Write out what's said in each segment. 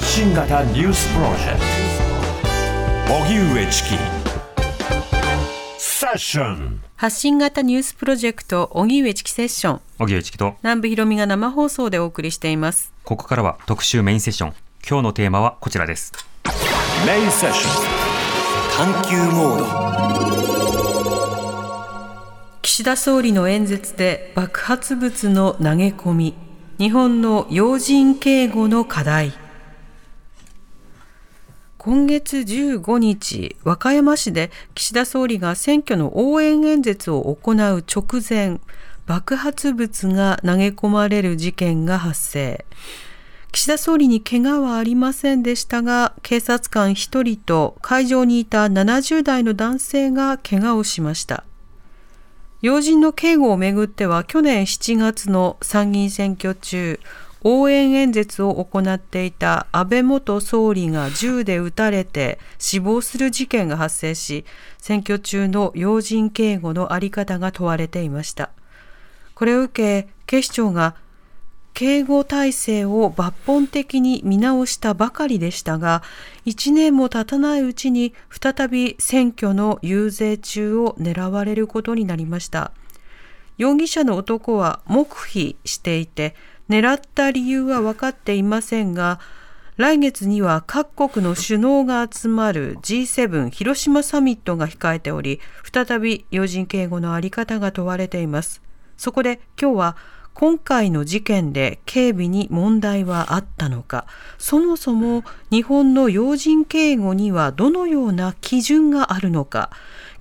発信型ニュースプロジェクト。荻上チキセッション発信型ニュースプロジェクト荻上チキセッション。荻上チキと。南部ひろみが生放送でお送りしています。ここからは特集メインセッション。今日のテーマはこちらです。メインセッション。探求モード。岸田総理の演説で爆発物の投げ込み。日本の要人警護の課題今月15日、和歌山市で岸田総理が選挙の応援演説を行う直前、爆発物が投げ込まれる事件が発生。岸田総理に怪我はありませんでしたが、警察官1人と会場にいた70代の男性が怪我をしました。要人の警護をめぐっては去年7月の参議院選挙中、応援演説を行っていた安倍元総理が銃で撃たれて死亡する事件が発生し、選挙中の要人警護の在り方が問われていました。これを受け、警視庁が警護体制を抜本的に見直したばかりでしたが、1年も経たないうちに再び選挙の遊説中を狙われることになりました。容疑者の男は黙秘していて、狙った理由は分かっていませんが、来月には各国の首脳が集まる G7 広島サミットが控えており、再び要人警護のあり方が問われています。そこで今日は今回の事件で警備に問題はあったのか、そもそも日本の要人警護にはどのような基準があるのか、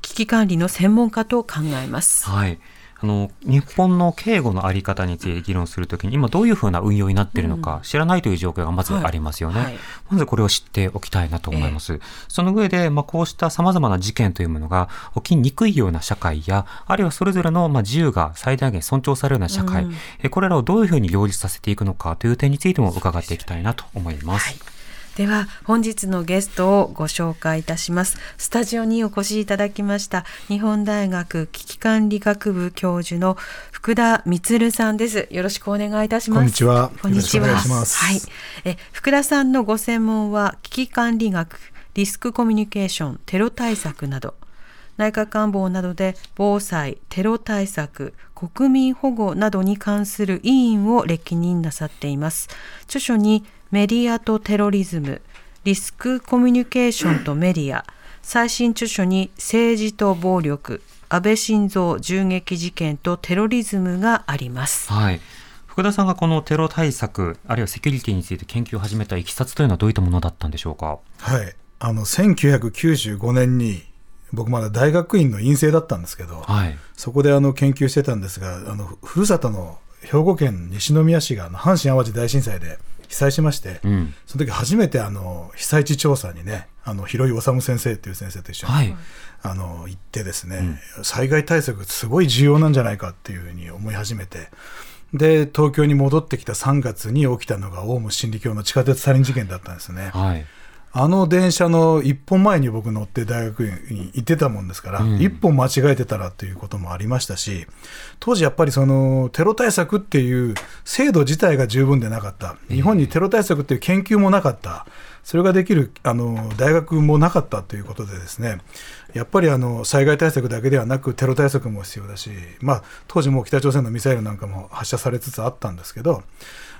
危機管理の専門家と考えます。はいあの日本の警護のあり方について議論するときに今どういうふうな運用になっているのか知らないという状況がまずありますよね、はい。はいまずこれを知っておきたいなと思います、その上で、まあ、こうしたさまざまな事件というものが起きにくいような社会やあるいはそれぞれのまあ自由が最大限尊重されるような社会、えこれらをどういうふうに両立させていくのかという点についても伺っていきたいなと思います。では本日のゲストをご紹介いたします。スタジオにお越しいただきました日本大学危機管理学部教授の福田充さんです。よろしくお願いいたします。こんにちは。こんにちは。はい。え福田さんのご専門は危機管理学リスクコミュニケーションテロ対策など。内閣官房などで防災、テロ対策、国民保護などに関する委員を歴任なさっています。著書にメディアとテロリズム、リスクコミュニケーションとメディア、最新著書に政治と暴力、安倍晋三銃撃事件とテロリズムがあります。はい福田さんがこのテロ対策あるいはセキュリティについて研究を始めたいきさつというのはどういったものだったんでしょうか？はい。あの、1995年に、僕まだ大学院の院生だったんですけど、はい、そこであの研究してたんですが、あの、ふるさとの兵庫県西宮市が阪神・淡路大震災で被災しまして、うん。その時初めてあの、被災地調査にね、あの、広井治先生っていう先生と一緒に、はい。あの、行ってですね、災害対策すごい重要なんじゃないかっていうふうに思い始めて、で、東京に戻ってきた3月に起きたのがオウム真理教の地下鉄サリン事件だったんですね。はいあの電車の一本前に僕乗って大学院に行ってたもんですから、うん一本間違えてたらということもありましたし、当時やっぱりそのテロ対策っていう制度自体が十分でなかった。日本にテロ対策っていう研究もなかった。それができるあの大学もなかったということでですね、やっぱりあの災害対策だけではなくテロ対策も必要だし、まあ、当時も北朝鮮のミサイルなんかも発射されつつあったんですけど、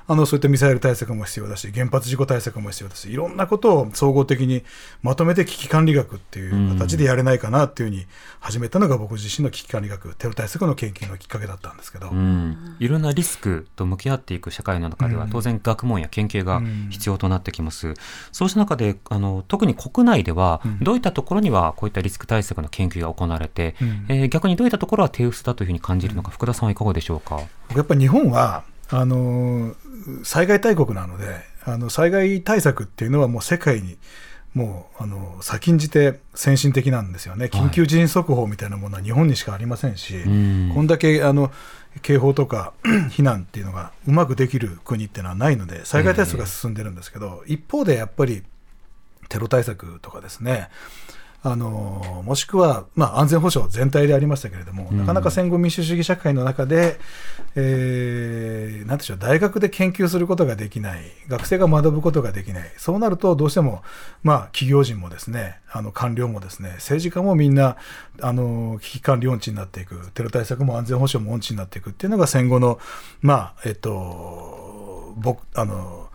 あのそういったミサイル対策も必要だし、原発事故対策も必要だし、いろんなことを総合的にまとめて危機管理学っていう形でやれないかなっていうふうに始めたのが僕自身の危機管理学、テロ対策の研究のきっかけだったんですけど、うん、いろんなリスクと向き合っていく社会の中では、当然学問や研究が必要となってきます。そうした中であの特に国内では、どういったところにはこういったリスク対策の研究が行われて、うん。えー逆にどういったところは手薄だというふうに感じるのか、福田さんはいかがでしょうか？僕やっぱり日本はあの災害大国なので、あの災害対策っていうのはもう世界にもうあの先んじて先進的なんですよね、緊急地震速報みたいなものは日本にしかありませんし、ん。こんだけあの警報とか 避難っていうのがうまくできる国っていうのはないので、災害対策が進んでるんですけど、一方でやっぱりテロ対策とかですね、あのもしくは、まあ、安全保障全体でありましたけれども、なかなか戦後民主主義社会の中で、えー、なんでしょう、大学で研究することができない、学生が学ぶことができない、そうなると、どうしても、まあ、企業人もですね、あの官僚もですね、政治家もみんな、あの危機管理音痴になっていく、テロ対策も安全保障も音痴になっていくっていうのが戦後の、まあ、えっと、僕、あの、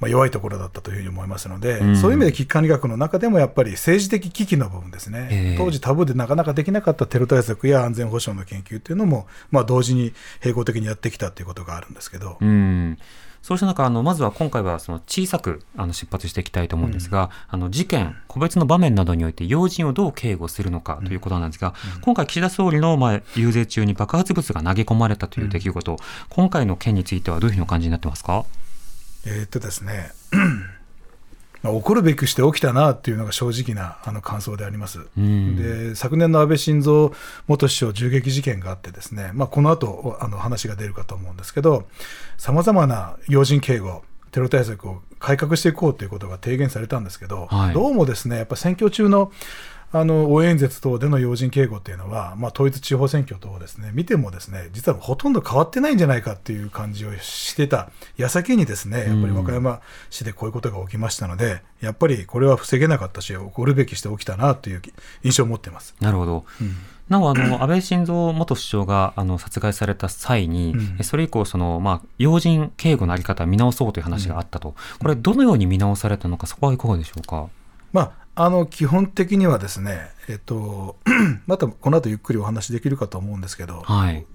まあ、弱いところだったというふうに思いますので、うん、そういう意味で危機管理学の中でもやっぱり政治的危機の部分ですね、えー、当時タブーでなかなかできなかったテロ対策や安全保障の研究というのも、まあ、同時に並行的にやってきたということがあるんですけど。うん。そうした中、あのまずは今回はその小さくあの出発していきたいと思うんですが、うん、あの事件、個別の場面などにおいて要人をどう警護するのかということなんですが、うん、今回、岸田総理のまあ遊説中に爆発物が投げ込まれたという出来事、うん、今回の件についてはどういうふうにお感じになってますか？えー、っとですね まあ、起こるべくして起きたなっていうのが正直なあの感想であります。で昨年の安倍晋三元首相銃撃事件があってですね、まあ、この後あの話が出るかと思うんですけどさまざまな要人警護テロ対策を改革していこうということが提言されたんですけど、はい、どうもですねやっぱ選挙中のあの応援演説等での要人警護っていうのは、まあ、統一地方選挙等をですね見てもですね実はほとんど変わってないんじゃないかっていう感じをしてた矢先にですねやっぱり和歌山市でこういうことが起きましたので、やっぱりこれは防げなかったし起こるべきして起きたなという印象を持っています。なるほど、うん。なおあの 安倍晋三元首相があの殺害された際に、うん、それ以降その、まあ、要人警護の在り方を見直そうという話があったと、これ、どのように見直されたのか、そこはいかがでしょうか？まああの基本的にはですね、えっと、またこの後ゆっくりお話できるかと思うんですけど、はい、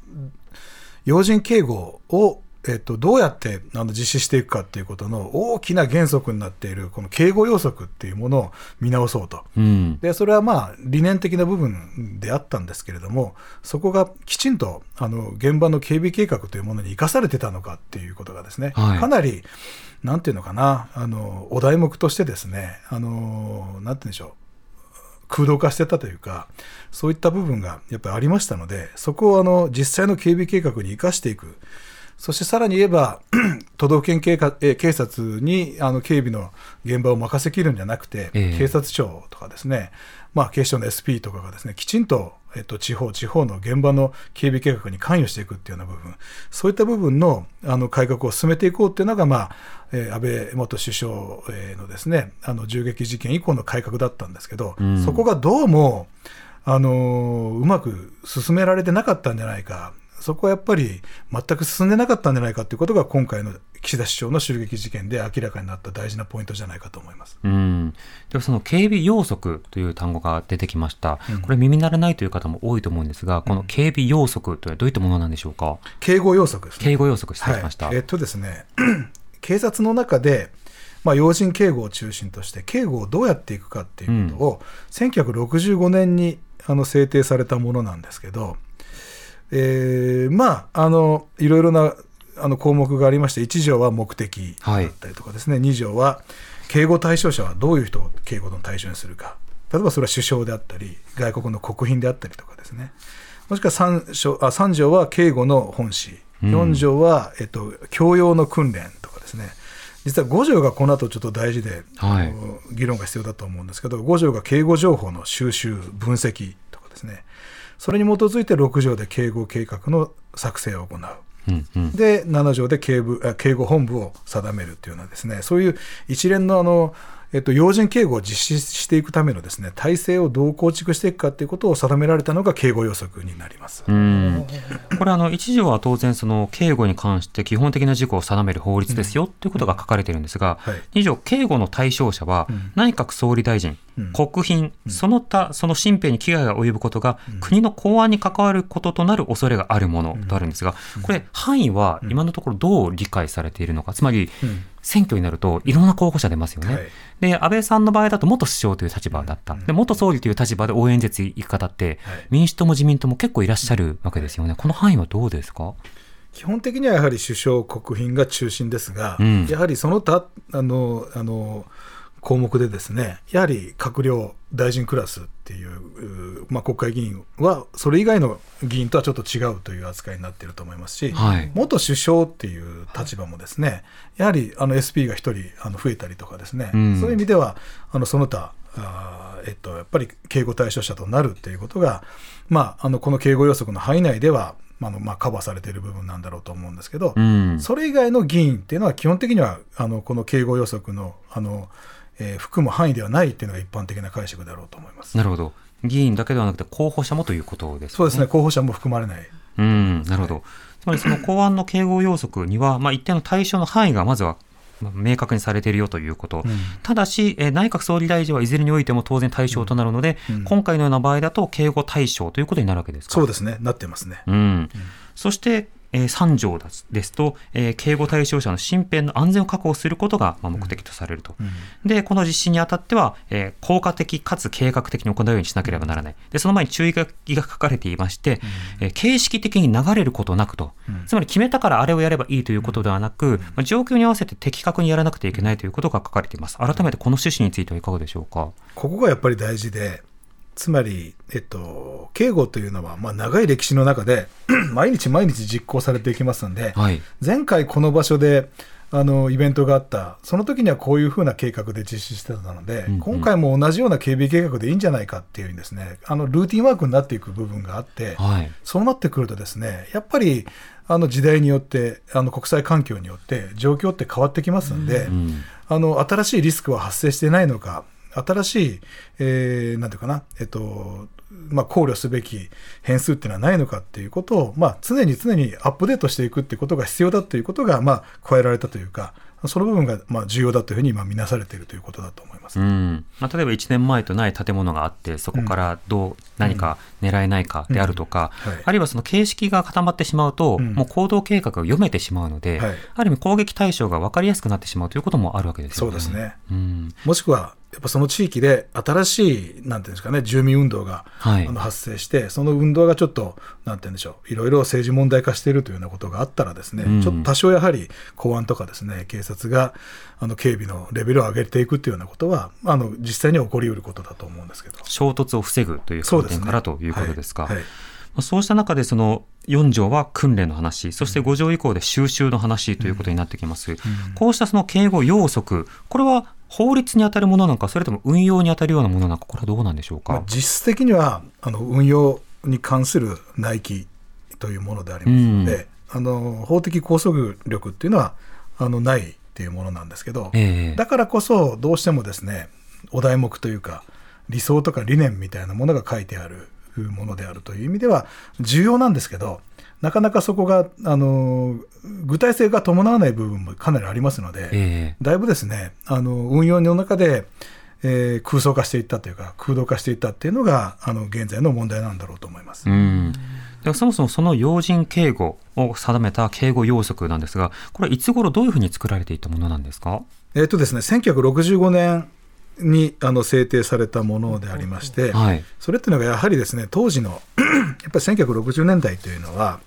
要人警護を、えっと、どうやってあの実施していくかっていうことの大きな原則になっているこの警護要則っていうものを見直そうと、うん、でそれはまあ理念的な部分であったんですけれどもそこがきちんとあの現場の警備計画というものに生かされてたのかっていうことがですね、はい、かなりなんていうのかな、あの、お題目としてですね、あの、なんていうんでしょう、空洞化してたというか、そういった部分がやっぱりありましたので、そこをあの実際の警備計画に生かしていく、そしてさらに言えば、都道府県警警察にあの警備の現場を任せきるんじゃなくて、えー、警察庁とかですね、まあ、警視庁の SP とかがですね、きちんと、えっと、地方、地方の現場の警備計画に関与していくっていうような部分、そういった部分のあの改革を進めていこうっていうのが、まあ、えー、安倍元首相のですね、あの銃撃事件以降の改革だったんですけど、うん、そこがどうも、あのうまく進められてなかったんじゃないか、そこはやっぱり全く進んでなかったんじゃないかということが今回の岸田首相の襲撃事件で明らかになった大事なポイントじゃないかと思います。うんではその警備要則という単語が出てきました、うん、これ耳慣れないという方も多いと思うんですが、この警備要則というのはどういったものなんでしょうか？警護要則です、ね、警護要則失礼しました。はい、えっとですね、警察の中でまあ、要人警護を中心として警護をどうやっていくかっていうことを、うん、1965年にあの制定されたものなんですけど、えー、まああのいろいろなあの項目がありまして1条は目的だったりとかですね、はい、2条は警護対象者はどういう人を警護の対象にするか。例えばそれは首相であったり外国の国賓であったりとかですね。もしくは 3, 章あ3条は警護の本旨4条は、えっと、教養の訓練とかですね。実は5条がこの後ちょっと大事で、はい、議論が必要だと思うんですけど5条が警護情報の収集分析とかですねそれに基づいて6条で警護計画の作成を行う。うんうん、で7条で警部警護本部を定めるというようなですね。そういう一連のあのえっと、要人警護を実施していくためのですね体制をどう構築していくかということを定められたのが警護予測になります。うん。これあの、一条は当然、その警護に関して基本的な事項を定める法律ですよ、ということが書かれているんですが、はい、条、警護の対象者は、内閣総理大臣、国賓、その他、その身辺に危害が及ぶことが、国の公安に関わることとなる恐れがあるものとあるんですが、これ、範囲は今のところどう理解されているのか、つまり、選挙になるといろんな候補者出ますよね。はい、で、安倍さんの場合だと元首相という立場だった。で、元総理という立場で応援演説行く方って、民主党も自民党も結構いらっしゃるわけですよね。この範囲はどうですか？基本的にはやはり首相、国賓が中心ですが、うん、やはりその他、あの、あの、項目でですねやはり閣僚大臣クラスっていう、まあ、国会議員はそれ以外の議員とはちょっと違うという扱いになっていると思いますし、はい、元首相っていう立場もですねやはりあの SP が1人あの増えたりとかですね、うん、そういう意味ではあのその他あえっと、やっぱり警護対象者となるっていうことが、まあ、あのこの警護要則の範囲内では、まああのまあ、カバーされている部分なんだろうと思うんですけど、うん。それ以外の議員っていうのは基本的にはあのこの警護要則のあの、えー含む範囲ではないっていうのが一般的な解釈だろうと思います。なるほど。議員だけではなくて候補者もということですね。そうですね、候補者も含まれない。うん、なるほど。つまりその公安の警護要則には、まあ、一定の対象の範囲がまずはまあ明確にされているよということ。ただし、えー内閣総理大臣はいずれにおいても当然対象となるので、うん今回のような場合だと警護対象ということになるわけですか？そうですね、なってますね。うん。そして、えー3条ですですと、えー警護対象者の身辺の安全を確保することがまあ目的とされると。で、この実施にあたっては、えー効果的かつ計画的に行うようにしなければならない。で、その前に注意書きが書かれていまして、えー形式的に流れることなくと。つまり決めたからあれをやればいいということではなく、まあ状況に合わせて的確にやらなくてはいけないということが書かれています。改めてこの趣旨についてはいかがでしょうか？ここがやっぱり大事で、つまり、えっと、警護というのは、まあ、長い歴史の中で、毎日毎日実行されていきますんで、はい。前回この場所で、あのイベントがあった、その時にはこういうふうな計画で実施してたので、うんうん今回も同じような警備計画でいいんじゃないかっていうですね、あのルーティンワークになっていく部分があって、はい。そうなってくるとですね、やっぱりあの時代によって、あの国際環境によって状況って変わってきますんで、うん。あの新しいリスクは発生していないのか、新しい、えーなんていうかな、えっとまあ、考慮すべき変数っていうのはないのかっていうことを、まあ、常に常にアップデートしていくっていうことが必要だということが、まあ、加えられたというか、その部分がまあ重要だというふうに今、見なされているということだと思います。うん。まあ、例えば1年前とない建物があってそこからどう何か狙えないかであるとか、あるいはその形式が固まってしまうと、うん。もう行動計画が読めてしまうので、はい。ある意味攻撃対象が分かりやすくなってしまうということもあるわけですよね。そうですね。うん。もしくは、やっぱその地域で新しい、なんていうんですかね、住民運動が、はい。あの発生して、その運動がちょっと、なんていうんでしょう、いろいろ政治問題化しているというようなことがあったらですね、うん。ちょっと多少やはり公安とかですね、警察があの警備のレベルを上げていくというようなことは、あの実際には起こりうることだと思うんですけど。衝突を防ぐという観点からということですか？はい。はい。まあそうした中でその4条は訓練の話、そして5条以降で収集の話ということになってきます。こうしたその警護要則、これは法律に当たるものなのか、それとも運用に当たるようなものなのか、これはどうなんでしょうか？まあ、実質的にはあの運用に関する内規というものでありますので、あの法的拘束力っていうのはあのないっていうものなんですけど、ええだからこそどうしてもですねお題目というか理想とか理念みたいなものが書いてあるものであるという意味では重要なんですけどなかなかそこがあの具体性が伴わない部分もかなりありますので、えだいぶですねあの運用の中で、えー空想化していったというか空洞化していったっていうのがあの現在の問題なんだろうと思います。えうん。そもそもその要人警護を定めた警護要則なんですが、これはいつ頃どういうふうに作られていたものなんですか？えっ、とですね1965年にあの制定されたものでありまして、はい。それっていうのがやはりですね当時の やっぱり1960年代というのは、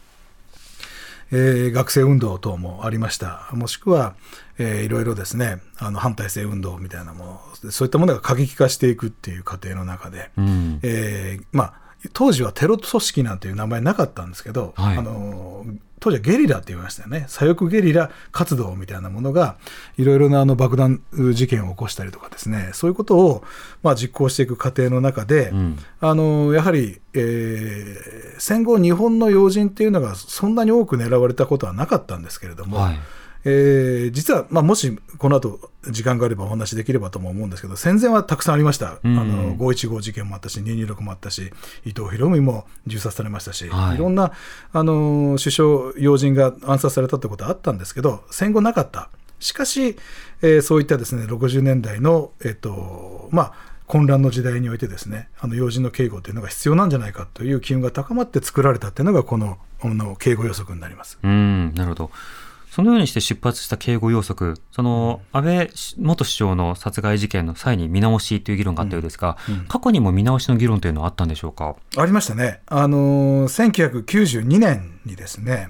えー学生運動等もありましたもしくは、えーいろいろですねあの反体制運動みたいなものそういったものが過激化していくっていう過程の中で、うん。えーまあ当時はテロ組織なんていう名前なかったんですけど、はいあの当時はゲリラって言いましたよね。左翼ゲリラ活動みたいなものがいろいろなあの爆弾事件を起こしたりとかですね。そういうことをまあ実行していく過程の中で、うん。あのやはり、えー戦後日本の要人っていうのがそんなに多く狙われたことはなかったんですけれども、はい。えー実は、まあ、もしこの後時間があればお話しできればとも思うんですけど戦前はたくさんありました、うんあの515事件もあったし226もあったし伊藤博文も銃殺されましたし、はいい、ろんなあの首相要人が暗殺されたってことはあったんですけど戦後なかったしかし、えーそういったですね60年代の、えっとまあ、混乱の時代においてですねあの要人の警護というのが必要なんじゃないかという機運が高まって作られたっていうのがこのあの警護予測になります。うん、なるほど。そのようにして出発した警護要則、その安倍元首相の殺害事件の際に見直しという議論があったようですが、過去にも見直しの議論というのはあったんでしょうか？ありましたね。あのー、1992年にですね、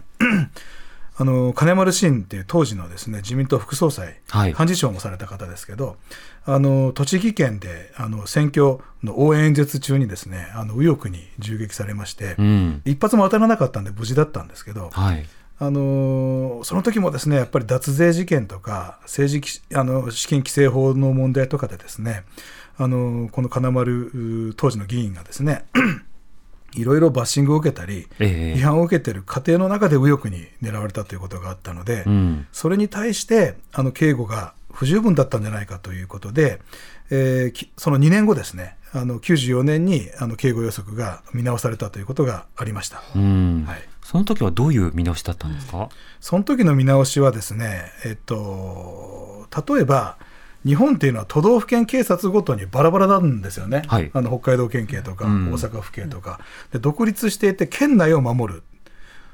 あのー金丸信っていう当時のですね自民党副総裁、はい幹事長もされた方ですけど、あのー栃木県であの選挙の応援演説中にですね、あの右翼に銃撃されまして、うん。一発も当たらなかったんで無事だったんですけど、はい。あのーその時もですねやっぱり脱税事件とか政治きあの資金規正法の問題とかでですねあのこの金丸当時の議員がですね いろいろバッシングを受けたり、ええ。批判を受けている過程の中で右翼に狙われたということがあったので、うん。それに対してあの警護が不十分だったんじゃないかということで、えその2年後ですね、あの94年にあの警護予測が見直されたということがありました。うん。はいその時はどういう見直しだったんですか、その時の見直しはですね、えっと、例えば、日本っていうのは都道府県警察ごとにバラバラなんですよね、はい。あの北海道県警とかうん。大阪府警とか、で、独立していて、県内を守る、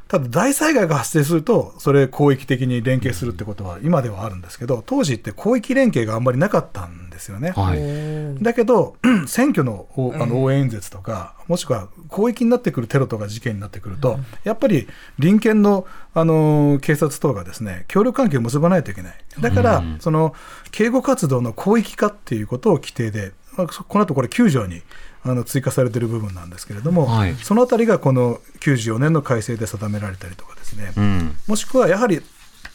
ただ大災害が発生すると、それ、広域的に連携するってことは今ではあるんですけど、当時って広域連携があんまりなかったんですよね。はい。だけど、選挙のおあの応援演説とか、もしくは広域になってくるテロとか事件になってくると、やっぱり隣県の、あの警察等がですね協力関係を結ばないといけない、だから、うんその警護活動の広域化っていうことを規定で、この後これ、9条にあの追加されている部分なんですけれども、はい。そのあたりがこの94年の改正で定められたりとかですね、うん。もしくはやはり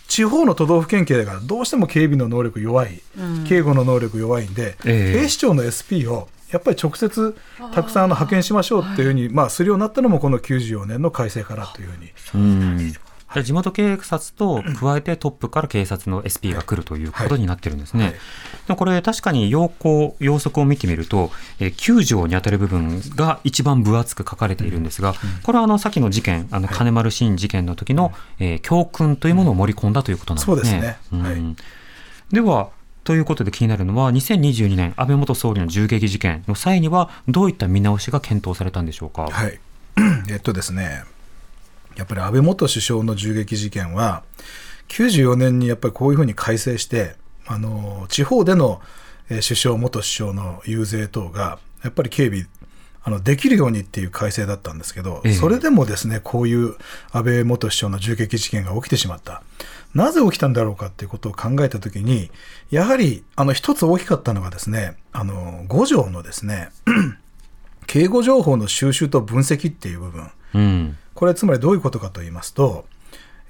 地方の都道府県警がどうしても警備の能力弱い、警護の能力弱いんで、ええ。警視庁の SP をやっぱり直接たくさんあの派遣しましょうっていうふうに、まあ、するようになったのもこの94年の改正からというふうに。うん。で地元警察と加えてトップから警察の SP が来るということになってるんですね。はいでもこれ確かに要項、要則を見てみると、えー9条に当たる部分が一番分厚く書かれているんですが、これはあの先の事件、あの金丸信事件の時の、えー教訓というものを盛り込んだということなんですね。そうですねはいんでは、ということで気になるのは、2022年安倍元総理の銃撃事件の際には、どういった見直しが検討されたんでしょうか。はい、えっとですね、やっぱり安倍元首相の銃撃事件は、94年にやっぱりこういうふうに改正して、あの地方でのえー首相、元首相の遊説等が、やっぱり警備、あのできるようにっていう改正だったんですけど、ええ。それでもですねこういう安倍元首相の銃撃事件が起きてしまった、なぜ起きたんだろうかっていうことを考えたときに、やはりあの一つ大きかったのがですね、あの5条のですね、警護情報の収集と分析っていう部分、うん。これはつまりどういうことかと言いますと、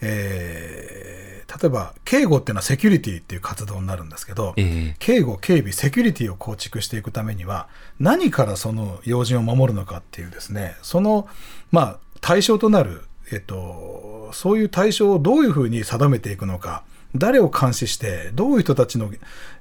えー例えば警護っていうのはセキュリティっていう活動になるんですけど、ええ。警護、警備、セキュリティを構築していくためには、何からその要人を守るのかっていうですね、その、まあ、対象となる、えっと、そういう対象をどういうふうに定めていくのか、誰を監視して、どういう人たちの、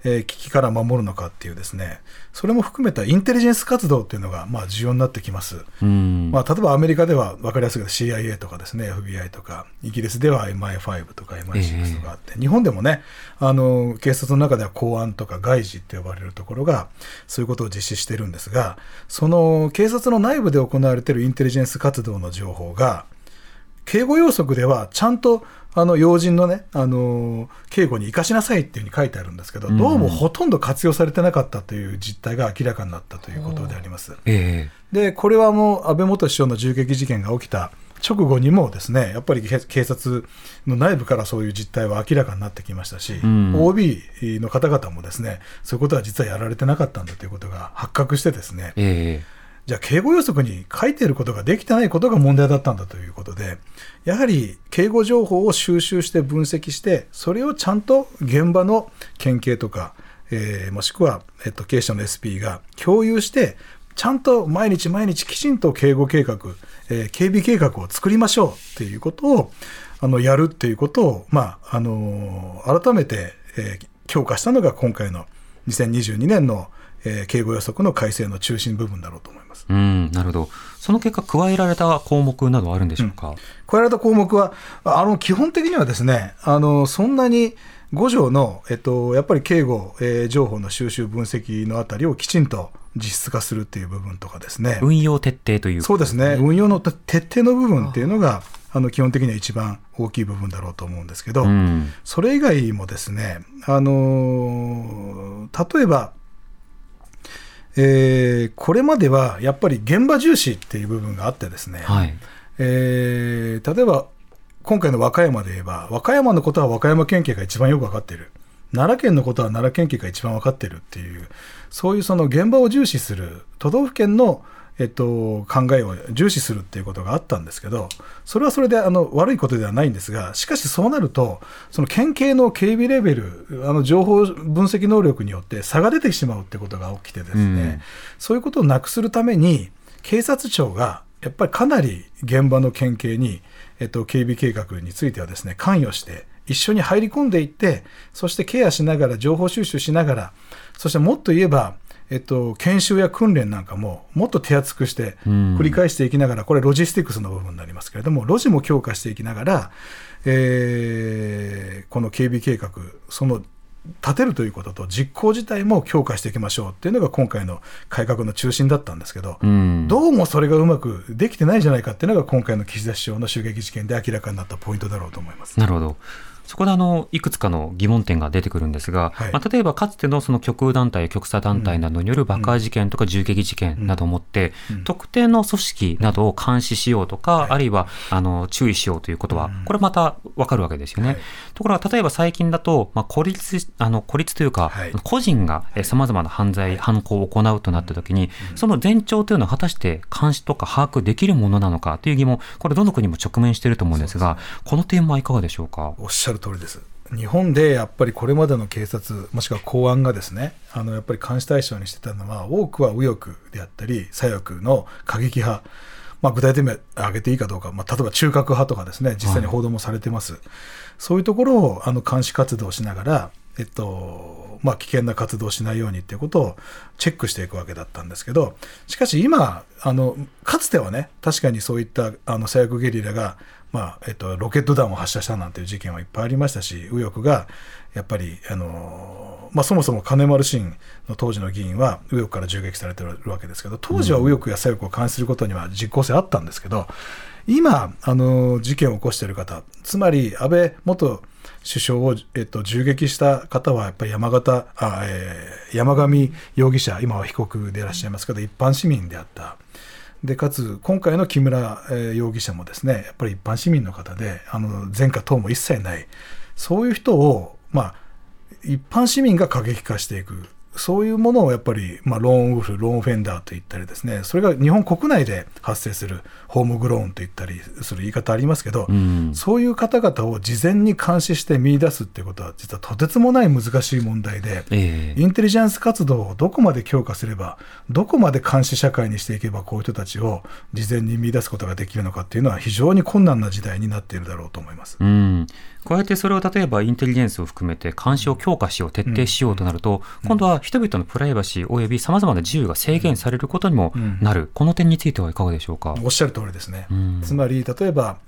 えー危機から守るのかっていうですね、それも含めたインテリジェンス活動っていうのが、まあ、重要になってきます。うん。まあ、例えばアメリカでは分かりやすいけど CIA とかですね FBI とかイギリスでは MI5 とか MI6 とかあって、日本でもねあの警察の中では公安とか外事って呼ばれるところがそういうことを実施してるんですがその警察の内部で行われているインテリジェンス活動の情報が警護要則ではちゃんとあの要人のね、あの警護に生かしなさいっていうふうに書いてあるんですけど、うん。どうもほとんど活用されてなかったという実態が明らかになったということであります。えで、これはもう安倍元首相の銃撃事件が起きた直後にもですね、やっぱり警警察の内部からそういう実態は明らかになってきましたし、ん。OB の方々もですね、そういうことは実はやられてなかったんだということが発覚してですねえ、えじゃあ警護要則に書いてることができてないことが問題だったんだということで、やはり警護情報を収集して分析して、それをちゃんと現場の県警とか、えーもしくは、えっと、警視庁の SP が共有して、ちゃんと毎日毎日きちんと警護計画、えー警備計画を作りましょうっていうことをあのやるっていうことを、まああのー改めて、えー強化したのが今回の2022年の、えー警護予測の改正の中心部分だろうと思います。うん、なるほど。その結果、加えられた項目などはあるんでしょうか？加えられた項目は、あの基本的にはですね、あのそんなに5条の、えっと、やっぱり警護、えー情報の収集、分析のあたりをきちんと実質化するっていう部分とかですね、運用徹底というそうですね、運用の徹底の部分っていうのが、あの基本的には一番大きい部分だろうと思うんですけど、うん。それ以外もですね、あのー例えば、えーこれまではやっぱり現場重視っていう部分があってですね、はい。えー例えば今回の和歌山で言えば、和歌山のことは和歌山県警が一番よく分かっている。奈良県のことは奈良県警が一番分かっているっていう、そういうその現場を重視する都道府県の、えっと、考えを重視するっていうことがあったんですけど、それはそれであの悪いことではないんですが、しかしそうなると、その県警の警備レベル、あの情報分析能力によって差が出てしまうってことが起きてですね、うん、そういうことをなくするために、警察庁がやっぱりかなり現場の県警に、えっと、警備計画についてはですね、関与して、一緒に入り込んでいって、そしてケアしながら、情報収集しながら、そしてもっと言えば、えっと、研修や訓練なんかももっと手厚くして繰り返していきながら、これロジスティクスの部分になりますけれども、ロジも強化していきながら、えー、この警備計画、その立てるということと実行自体も強化していきましょうっていうのが今回の改革の中心だったんですけど、うん、どうもそれがうまくできてないじゃないかっていうのが今回の岸田首相の襲撃事件で明らかになったポイントだろうと思います。なるほどそこであのいくつかの疑問点が出てくるんですが、はい、まあ、例えばかつてのその極右団体、極左団体などによる爆破事件とか銃撃事件などをもって、特定の組織などを監視しようとか、あるいはあの注意しようということは、これまた分かるわけですよね。はい、ところが例えば最近だと、まあ、孤立あの孤立というか、はい、個人がさまざまな犯罪、犯行を行うとなったときに、その前兆というのは果たして監視とか把握できるものなのかという疑問、これ、どの国も直面していると思うんですが、この点はいかがでしょうか？おっしゃる通りです。日本でやっぱりこれまでの警察、もしくは公安がですね、あのやっぱり監視対象にしてたのは、多くは右翼であったり、左翼の過激派、まあ、具体的に挙げていいかどうか、まあ、例えば中核派とかですね、実際に報道もされてます。はい、そういうところをあの監視活動しながら、えっとまあ、危険な活動をしないようにっていうことをチェックしていくわけだったんですけど、しかし今、あのかつてはね、確かにそういったあの左翼ゲリラがまあえっと、ロケット弾を発射したなんていう事件はいっぱいありましたし右翼がやっぱりあの、まあ、そもそも金丸信の当時の議員は右翼から銃撃されてるわけですけど当時は右翼や左翼を監視することには実効性あったんですけど今あの事件を起こしている方つまり安倍元首相を、えっと、銃撃した方はやっぱり山形あ、えー、山上容疑者今は被告でいらっしゃいますけど一般市民であった。でかつ今回の木村、容疑者もですねやっぱり一般市民の方であの前科等も一切ない。そういう人を、まあ、一般市民が過激化していく。そういうものをやっぱり、まあ、ローンウルフ、ローンフェンダーと言ったりですね、それが日本国内で発生するホームグローンと言ったりする言い方ありますけど、うん、そういう方々を事前に監視して見出すっていうことは、実はとてつもない難しい問題で、えー、インテリジェンス活動をどこまで強化すれば、どこまで監視社会にしていけば、こういう人たちを事前に見出すことができるのかっていうのは、非常に困難な時代になっているだろうと思います。うんこうやってそれを例えばインテリジェンスを含めて監視を強化しよう、徹底しようとなると、今度は人々のプライバシーおよびさまざまな自由が制限されることにもなる、この点についてはいかがでしょうか？おっしゃる通りですね。つまり例えば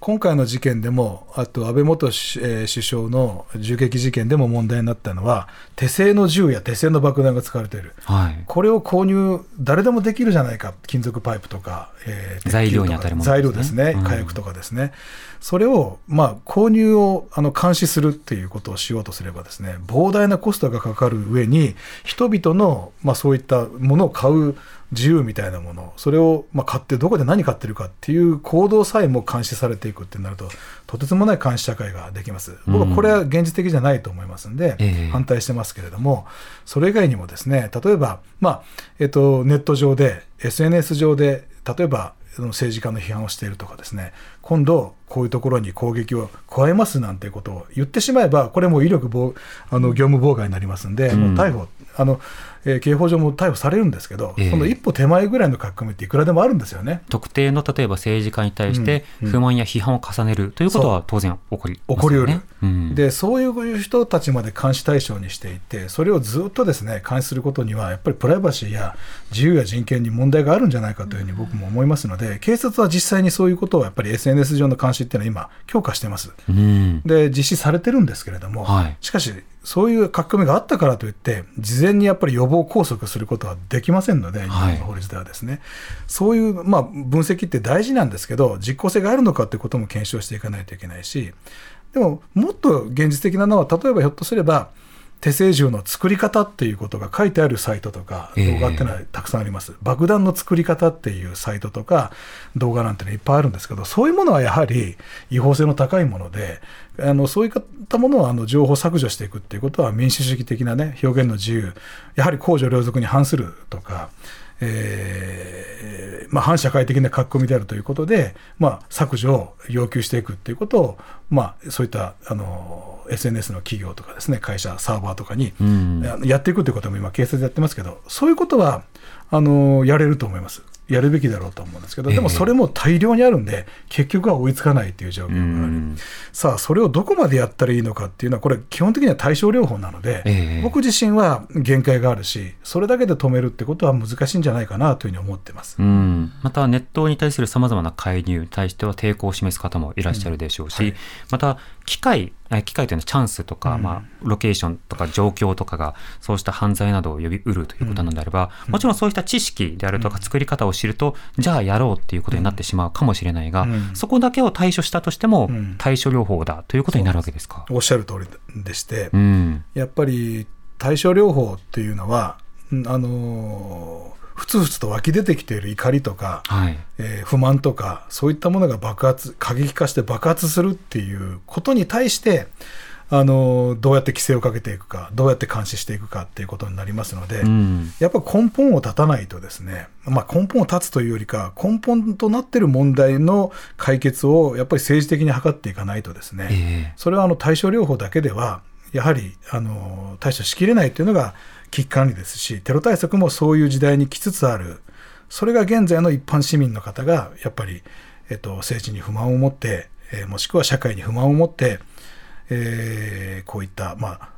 今回の事件でも、あと安倍元首相の銃撃事件でも問題になったのは、手製の銃や手製の爆弾が使われている、はい、これを購入、誰でもできるじゃないか、金属パイプとか、えー、材料に当たるもの、ね、材料ですね、火薬とかですね、うん、それを、まあ、購入をあの監視するっていうことをしようとすれば、ですね膨大なコストがかかる上に、人々の、まあ、そういったものを買う自由みたいなものそれをまあ買ってどこで何買ってるかっていう行動さえも監視されていくってなるととてつもない監視社会ができます。僕はこれは現実的じゃないと思いますんで、反対してますけれども、それ以外にもですね例えば、まあえっと、ネット上で SNS 上で例えば政治家の批判をしているとかですね今度こういうところに攻撃を加えますなんてことを言ってしまえばこれも威力あの業務妨害になりますんで、もう逮捕あのえー、刑法上も逮捕されるんですけど、えー、その一歩手前ぐらいの書き込みっていくらでもあるんですよね。特定の例えば政治家に対して不満や批判を重ねるということは当然起こり、ね、起こりうる、うん、でそういう人たちまで監視対象にしていてそれをずっとですね監視することにはやっぱりプライバシーや自由や人権に問題があるんじゃないかというふうに僕も思いますので警察は実際にそういうことをやっぱり SNS 上の監視っていうのは今強化してます、うん、で実施されてるんですけれども、はい、しかしそういう書き込みがあったからといって、事前にやっぱり予防拘束することはできませんので、日本の法律ではですね、はい、そういう、まあ、分析って大事なんですけど、実効性があるのかということも検証していかないといけないし、でも、もっと現実的なのは、例えばひょっとすれば、手製銃の作り方っていうことが書いてあるサイトとか動画っていうのはたくさんあります、えー、爆弾の作り方っていうサイトとか動画なんてのいっぱいあるんですけどそういうものはやはり違法性の高いものであのそういったものをあの情報削除していくっていうことは民主主義的なね表現の自由やはり公序良俗に反するとかえーまあ、反社会的な書き込みであるということで、まあ、削除を要求していくということを、まあ、そういったあの SNS の企業とかですね会社サーバーとかに、うん。やっていくということも今警察でやってますけどそういうことはあのやれると思います。やるべきだろうと思うんですけど、でもそれも大量にあるんで、結局は追いつかないという状況がある、うん。さあ、それをどこまでやったらいいのかっていうのは、これ、基本的には対症療法なので、ええ。僕自身は限界があるし、それだけで止めるってことは難しいんじゃないかなというふうに思ってます。うん、またネットに対するさまざまな介入に対しては抵抗を示す方もいらっしゃるでしょうし、うん。はい。また機会え機会というのはチャンスとか、うん。まあ、ロケーションとか状況とかがそうした犯罪などを呼びうるということなのであれば、もちろんそうした知識であるとか作り方を知ると、じゃあやろうっていうことになってしまうかもしれないが、うん。そこだけを対処したとしても、うん。対処療法だということになるわけですか？おっしゃる通りでして、うん。やっぱり対症療法っていうのは、うんあのーふつふつと湧き出てきている怒りとか、はい。えー不満とかそういったものが爆発過激化して爆発するっていうことに対してあのどうやって規制をかけていくかどうやって監視していくかっていうことになりますので、うん。やっぱ根本を断たないとですね、まあ、根本を断つというよりか根本となっている問題の解決をやっぱり政治的に図っていかないとですね、ええ。それはあの対症療法だけではやはりあの対処しきれないというのが危機管理ですしテロ対策もそういう時代に来つつある。それが現在の一般市民の方がやっぱり、えっと、政治に不満を持って、えーもしくは社会に不満を持って、えーこういった、まあ、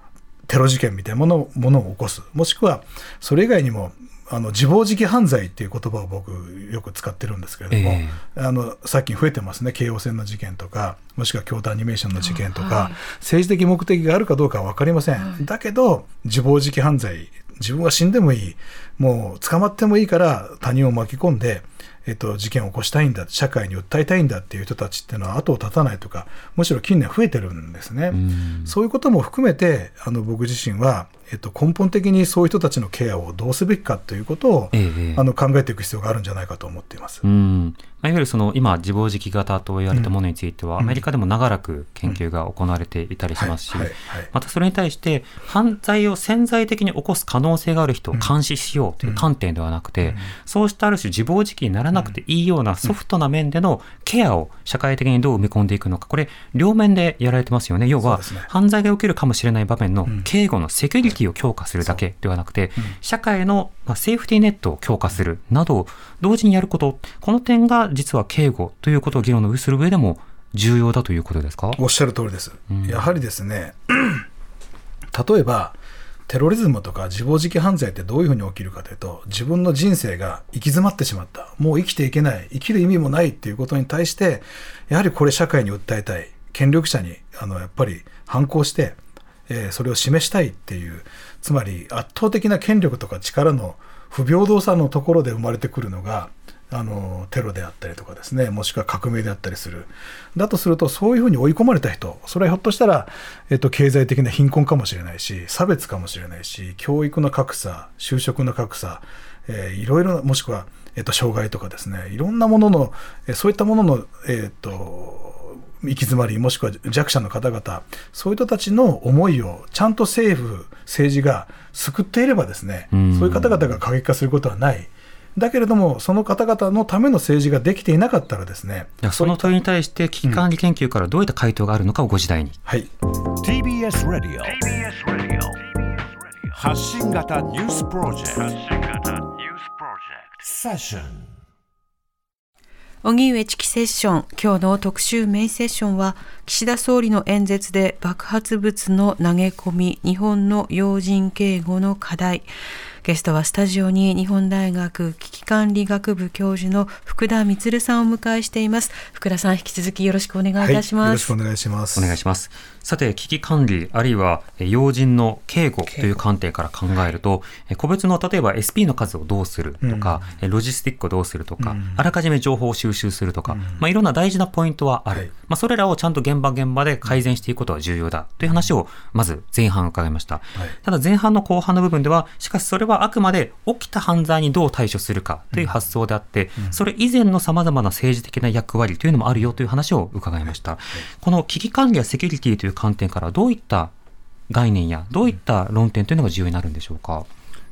テロ事件みたいなものものを起こす。もしくはそれ以外にもあの自暴自棄犯罪っていう言葉を僕よく使ってるんですけれども、えあの最近増えてますね。京王線の事件とかもしくは京都アニメーションの事件とか、はい政治的目的があるかどうかは分かりません、だけど自暴自棄犯罪自分は死んでもいい。もう捕まってもいいから他人を巻き込んで、えっと、事件を起こしたいんだ社会に訴えたいんだっていう人たちっていうのは後を絶たないとかむしろ近年増えてるんですね。うん。そういうことも含めてあの僕自身は、えっと、根本的にそういう人たちのケアをどうすべきかということを、ええあの考えていく必要があるんじゃないかと思っています。うん。まあいわゆるその今、自暴自棄型と言われたものについては、うん。アメリカでも長らく研究が行われていたりしますし、またそれに対して、犯罪を潜在的に起こす可能性がある人を監視しようという観点ではなくて、そうしたある種自暴自棄にならなくていいようなソフトな面でのケアを社会的にどう埋め込んでいくのか、これ、両面でやられてますよね。要は犯罪が起きるかもしれない場面のん。警護のセキュリティを強化するだけではなくて、社会のまあセーフティーネットを強化するなどを同時にやること、この点が実は警護ということを議論をする上でも重要だということですか？おっしゃる通りです、ん。やはりですね例えばテロリズムとか自暴自棄犯罪ってどういうふうに起きるかというと自分の人生が行き詰まってしまった。もう生きていけない。生きる意味もないっていうことに対してやはりこれ社会に訴えたい。権力者にあのやっぱり反抗して、えーそれを示したいっていう。つまり圧倒的な権力とか力の不平等さのところで生まれてくるのがあのテロであったりとかですねもしくは革命であったりするだとするとそういうふうに追い込まれた人それはひょっとしたら、えっと、経済的な貧困かもしれないし差別かもしれないし教育の格差就職の格差、えーいろいろなもしくは、えっと、障害とかですねいろんなものの、えーそういったものの、えっと行き詰まりもしくは弱者の方々そういう人たちの思いをちゃんと政府政治が救っていればですねうんそういう方々が過激化することはない。だけれども、その方々のための政治ができていなかったらですね、その問いに対して危機管理研究からどういった回答があるのかをご時代に。はい、TBS ラディオ発信型ニュースプロジェクト。セッション荻上チキセッション今日の特集メインセッションは岸田総理の演説で爆発物の投げ込み日本の要人警護の課題ゲストはスタジオに日本大学危機管理学部教授の福田充さんをお迎えしています福田さん引き続きよろしくお願いいたしはい、よます、ろしくお願いします。お願いします。さて、危機管理、あるいはえ要人の警護という観点から考えると、え個別の例えば SP の数をどうするとか、えロジスティックをどうするとか、うんあらかじめ情報を収集するとか、まあ、いろんな大事なポイントはある。はいまあ、それらをちゃんと現場現場で改善していくことは重要だという話を、まず前半伺いました。ただ前半の後半の部分では、しかしそれはあくまで起きた犯罪にどう対処するかという発想であって、それ以前の様々な政治的な役割というのもあるよという話を伺いました。この危機管理やセキュリティという観点からどういった概念やどういった論点というのが重要になるんでしょうか？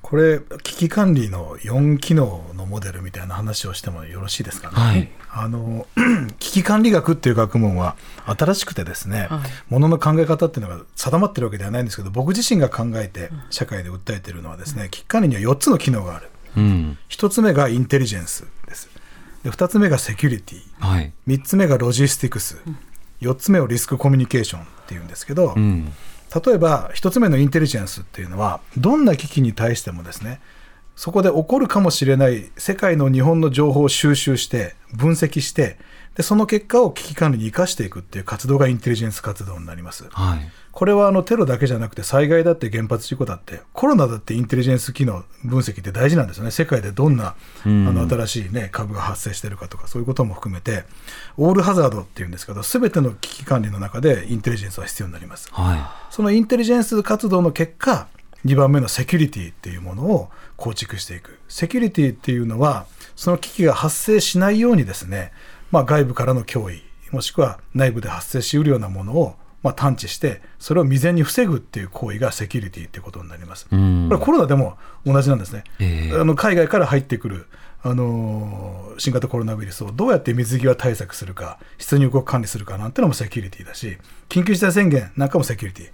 これ危機管理の4機能のモデルみたいな話をしてもよろしいですかね？はい。あの 危機管理学っていう学問は新しくてですね、はい。ものの考え方っていうのが定まってるわけではないんですけど僕自身が考えて社会で訴えているのはですね危機管理には4つの機能がある。うん。1つ目がインテリジェンスです。で2つ目がセキュリティ。はい。3つ目がロジスティクス。4つ目をリスクコミュニケーションっていうんですけど、うん。例えば1つ目のインテリジェンスっていうのはどんな危機に対してもですねそこで起こるかもしれない世界の日本の情報を収集して分析してでその結果を危機管理に生かしていくっていう活動がインテリジェンス活動になります。はい。これはあのテロだけじゃなくて災害だって原発事故だってコロナだってインテリジェンス機能分析って大事なんですよね世界でどんなあうんの新しい、ね、株が発生してるかとかそういうことも含めてオールハザードっていうんですけど全ての危機管理の中でインテリジェンスは必要になります。はそのインテリジェンス活動の結果、2番目のセキュリティっていうものを構築していく。セキュリティっていうのは、その危機が発生しないようにですね、まあ、外部からの脅威、もしくは内部で発生しうるようなものをまあ探知して、それを未然に防ぐっていう行為がセキュリティっていうことになります。これコロナでも同じなんですね。ええあの海外から入ってくる、あのー新型コロナウイルスをどうやって水際対策するか、出入国管理するかなんてのもセキュリティだし、緊急事態宣言なんかもセキュリティ。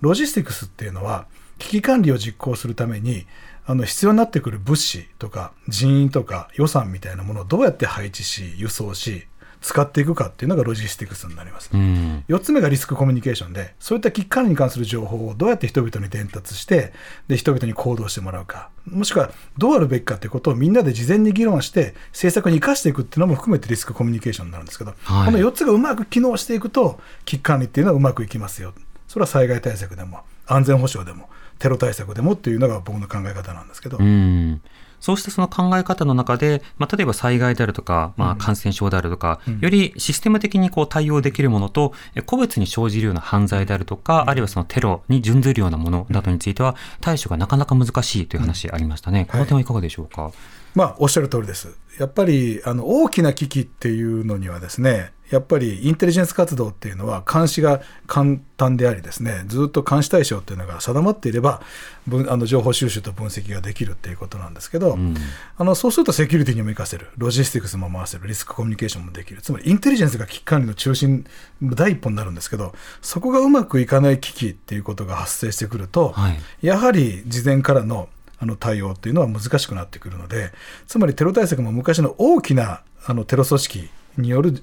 ロジスティクスっていうのは、危機管理を実行するために、あの必要になってくる物資とか人員とか予算みたいなものをどうやって配置し、輸送し、使っていくかっていうのがロジスティクスになります。うん。4つ目がリスクコミュニケーションで、そういった危機管理に関する情報をどうやって人々に伝達して、で人々に行動してもらうか、もしくはどうあるべきかということをみんなで事前に議論して、政策に生かしていくっていうのも含めてリスクコミュニケーションになるんですけど、はいこの4つがうまく機能していくと、危機管理っていうのはうまくいきますよ。それは災害対策でも、安全保障でも、テロ対策でもっていうのが僕の考え方なんですけど、うん。そうしたその考え方の中で、まあ、例えば災害であるとか、まあ、感染症であるとか、よりシステム的にこう対応できるものと、え個別に生じるような犯罪であるとか、あるいはそのテロに準ずるようなものなどについては、対処がなかなか難しいという話ありましたね。この点はいかがでしょうか？まあ、おっしゃる通りです。やっぱりあの大きな危機っていうのにはですね、やっぱりインテリジェンス活動っていうのは監視が簡単でありですね、ずっと監視対象っていうのが定まっていれば、分あの情報収集と分析ができるっていうことなんですけど、うん。あのそうするとセキュリティにも活かせる、ロジスティクスも回せる、リスクコミュニケーションもできる、つまりインテリジェンスが危機管理の中心、第一歩になるんですけど、そこがうまくいかない危機っていうことが発生してくると、はい。やはり事前からのあの対応っていうのは難しくなってくるので、つまりテロ対策も昔の大きなあのテロ組織による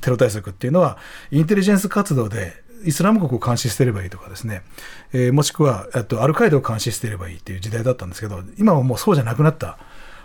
テロ対策っていうのは、インテリジェンス活動でイスラム国を監視してればいいとかですね、えーもしくはとアルカイダを監視してればいいっていう時代だったんですけど、今はもうそうじゃなくなった。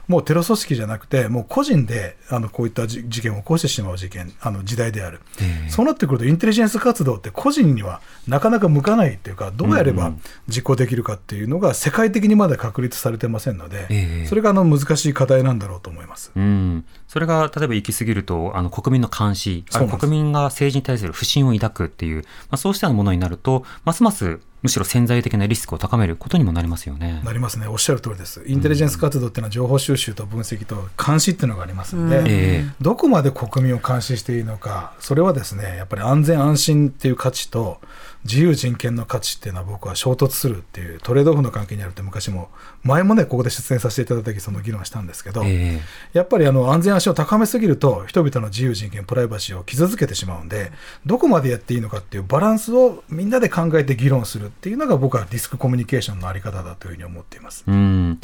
もうテロ組織じゃなくて、もう個人であのこういったじ事件を起こしてしまう事件、あの時代である。ええ。そうなってくると、インテリジェンス活動って個人にはなかなか向かないっていうか、どうやれば実行できるかっていうのが世界的にまだ確立されてませんので、ええ。それがあの難しい課題なんだろうと思います。うん、それが例えば行き過ぎるとあの国民の監視国民が政治に対する不信を抱くっていう、まあ、そうしたものになるとますますむしろ潜在的なリスクを高めることにもなりますよね。なりますね、おっしゃる通りです。インテリジェンス活動っていうのは情報収集と分析と監視っていうのがありますので、うんええどこまで国民を監視していいのか、それはですね、やっぱり安全安心っていう価値と、自由人権の価値っていうのは僕は衝突するっていうトレードオフの関係にあるって昔も、前もね、ここで出演させていただいた時その議論したんですけど、えやっぱりあの安全安心を高めすぎると、人々の自由人権、プライバシーを傷つけてしまうんで、どこまでやっていいのかっていうバランスをみんなで考えて議論するっていうのが、僕はリスクコミュニケーションのあり方だというふうに思っています。えうん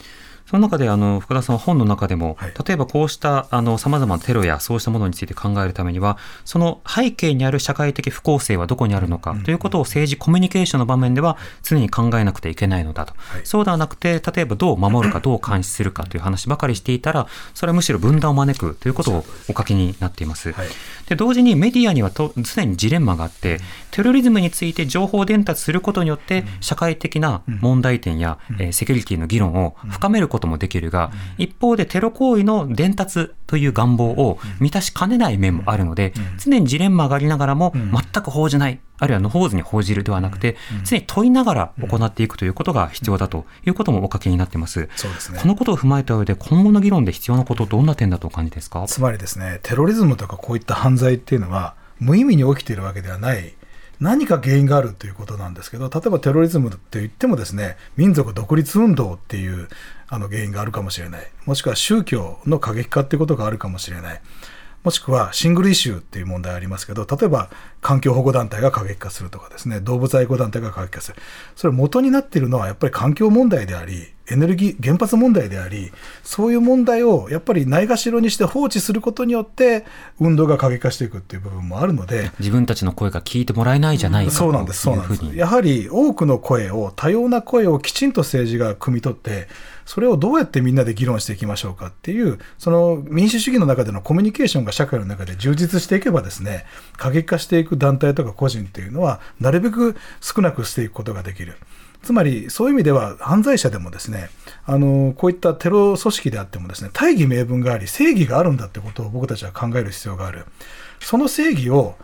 その中であの福田さんは本の中でも、はい。例えばこうしたさまざまなテロやそうしたものについて考えるためにはその背景にある社会的不公正はどこにあるのか、ということを政治コミュニケーションの場面では常に考えなくてはいけないのだと、はい。そうではなくて例えばどう守るか どう監視するかという話ばかりしていたらそれはむしろ分断を招くということをお書きになっています。はい。で同時にメディアにはと常にジレンマがあってテロリズムについて情報伝達することによって社会的な問題点や、えーセキュリティの議論を深めることもできるが、一方でテロ行為の伝達という願望を満たしかねない面もあるので、常にジレンマがありながらも全く報じない。あるいはノホーズに報じるではなくて、常に問いながら行っていくということが必要だということもお書きになっています。そうですね。このことを踏まえた上で今後の議論で必要なことどんな点だとお感じですか？つまりですね、テロリズムとかこういった犯罪っていうのは、無意味に起きているわけではない何か原因があるということなんですけど例えばテロリズムって言ってもですね民族独立運動っていうあの原因があるかもしれない。もしくは宗教の過激化っていうことがあるかもしれない。もしくはシングルイシューっていう問題ありますけど、例えば環境保護団体が過激化するとかですね、動物愛護団体が過激化する。それ元になっているのはやっぱり環境問題であり、エネルギー、原発問題であり、そういう問題をやっぱりないがしろにして放置することによって、運動が過激化していくっていう部分もあるので。自分たちの声が聞いてもらえないじゃないかそうなんです、そうなんです。やはり多くの声を、多様な声をきちんと政治が汲み取って、それをどうやってみんなで議論していきましょうかっていう、その民主主義の中でのコミュニケーションが社会の中で充実していけばですね、過激化していく団体とか個人っていうのは、なるべく少なくしていくことができる。つまり、そういう意味では犯罪者でもですね、あの、こういったテロ組織であってもですね、大義名分があり、正義があるんだってことを僕たちは考える必要がある。その正義を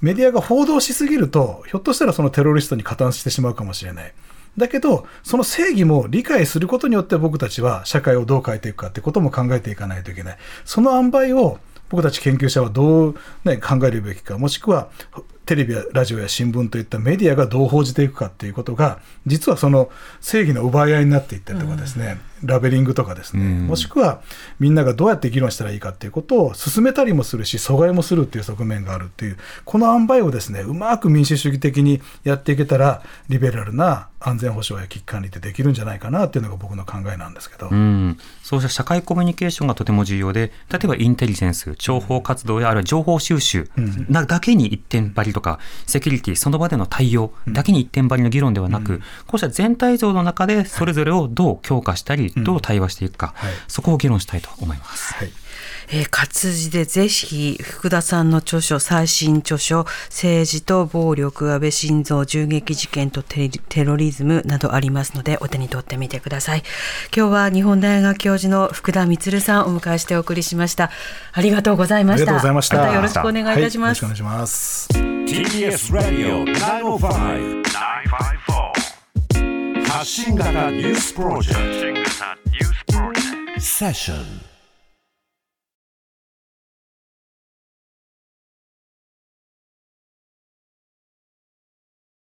メディアが報道しすぎると、ひょっとしたらそのテロリストに加担してしまうかもしれない。だけど、その正義も理解することによって僕たちは社会をどう変えていくかってことも考えていかないといけない。その塩梅を僕たち研究者はどう、ね、考えるべきか、もしくはテレビやラジオや新聞といったメディアがどう報じていくかっていうことが、実はその正義の奪い合いになっていったりとかですね、うん、ラベリングとかですね、うん、もしくはみんながどうやって議論したらいいかっていうことを進めたりもするし、阻害もするっていう側面があるっていう、この塩梅をですね、うまく民主主義的にやっていけたら、リベラルな安全保障や危機管理ってできるんじゃないかなっていうのが僕の考えなんですけど、うん、そうした社会コミュニケーションがとても重要で、例えばインテリジェンス、情報活動やあるいは情報収集なだけに一点張りとか、セキュリティ、その場での対応だけに一点張りの議論ではなく、こうした全体像の中でそれぞれをどう強化したり、どう対話していくか、そこを議論したいと思います。はい。えー、活字でぜひ福田さんの著書最新著書「政治と暴力安倍晋三銃撃事件とテロリズム」などありますのでお手に取ってみてください。今日は日本大学教授の福田充さんをお迎えしてお送りしました。ありがとうございました。ありがとうございました。またよろしくお願いいたします、はい、よろしくお願いします。TBS ラディオ905-954発信型ニュースプロジェクト。セッション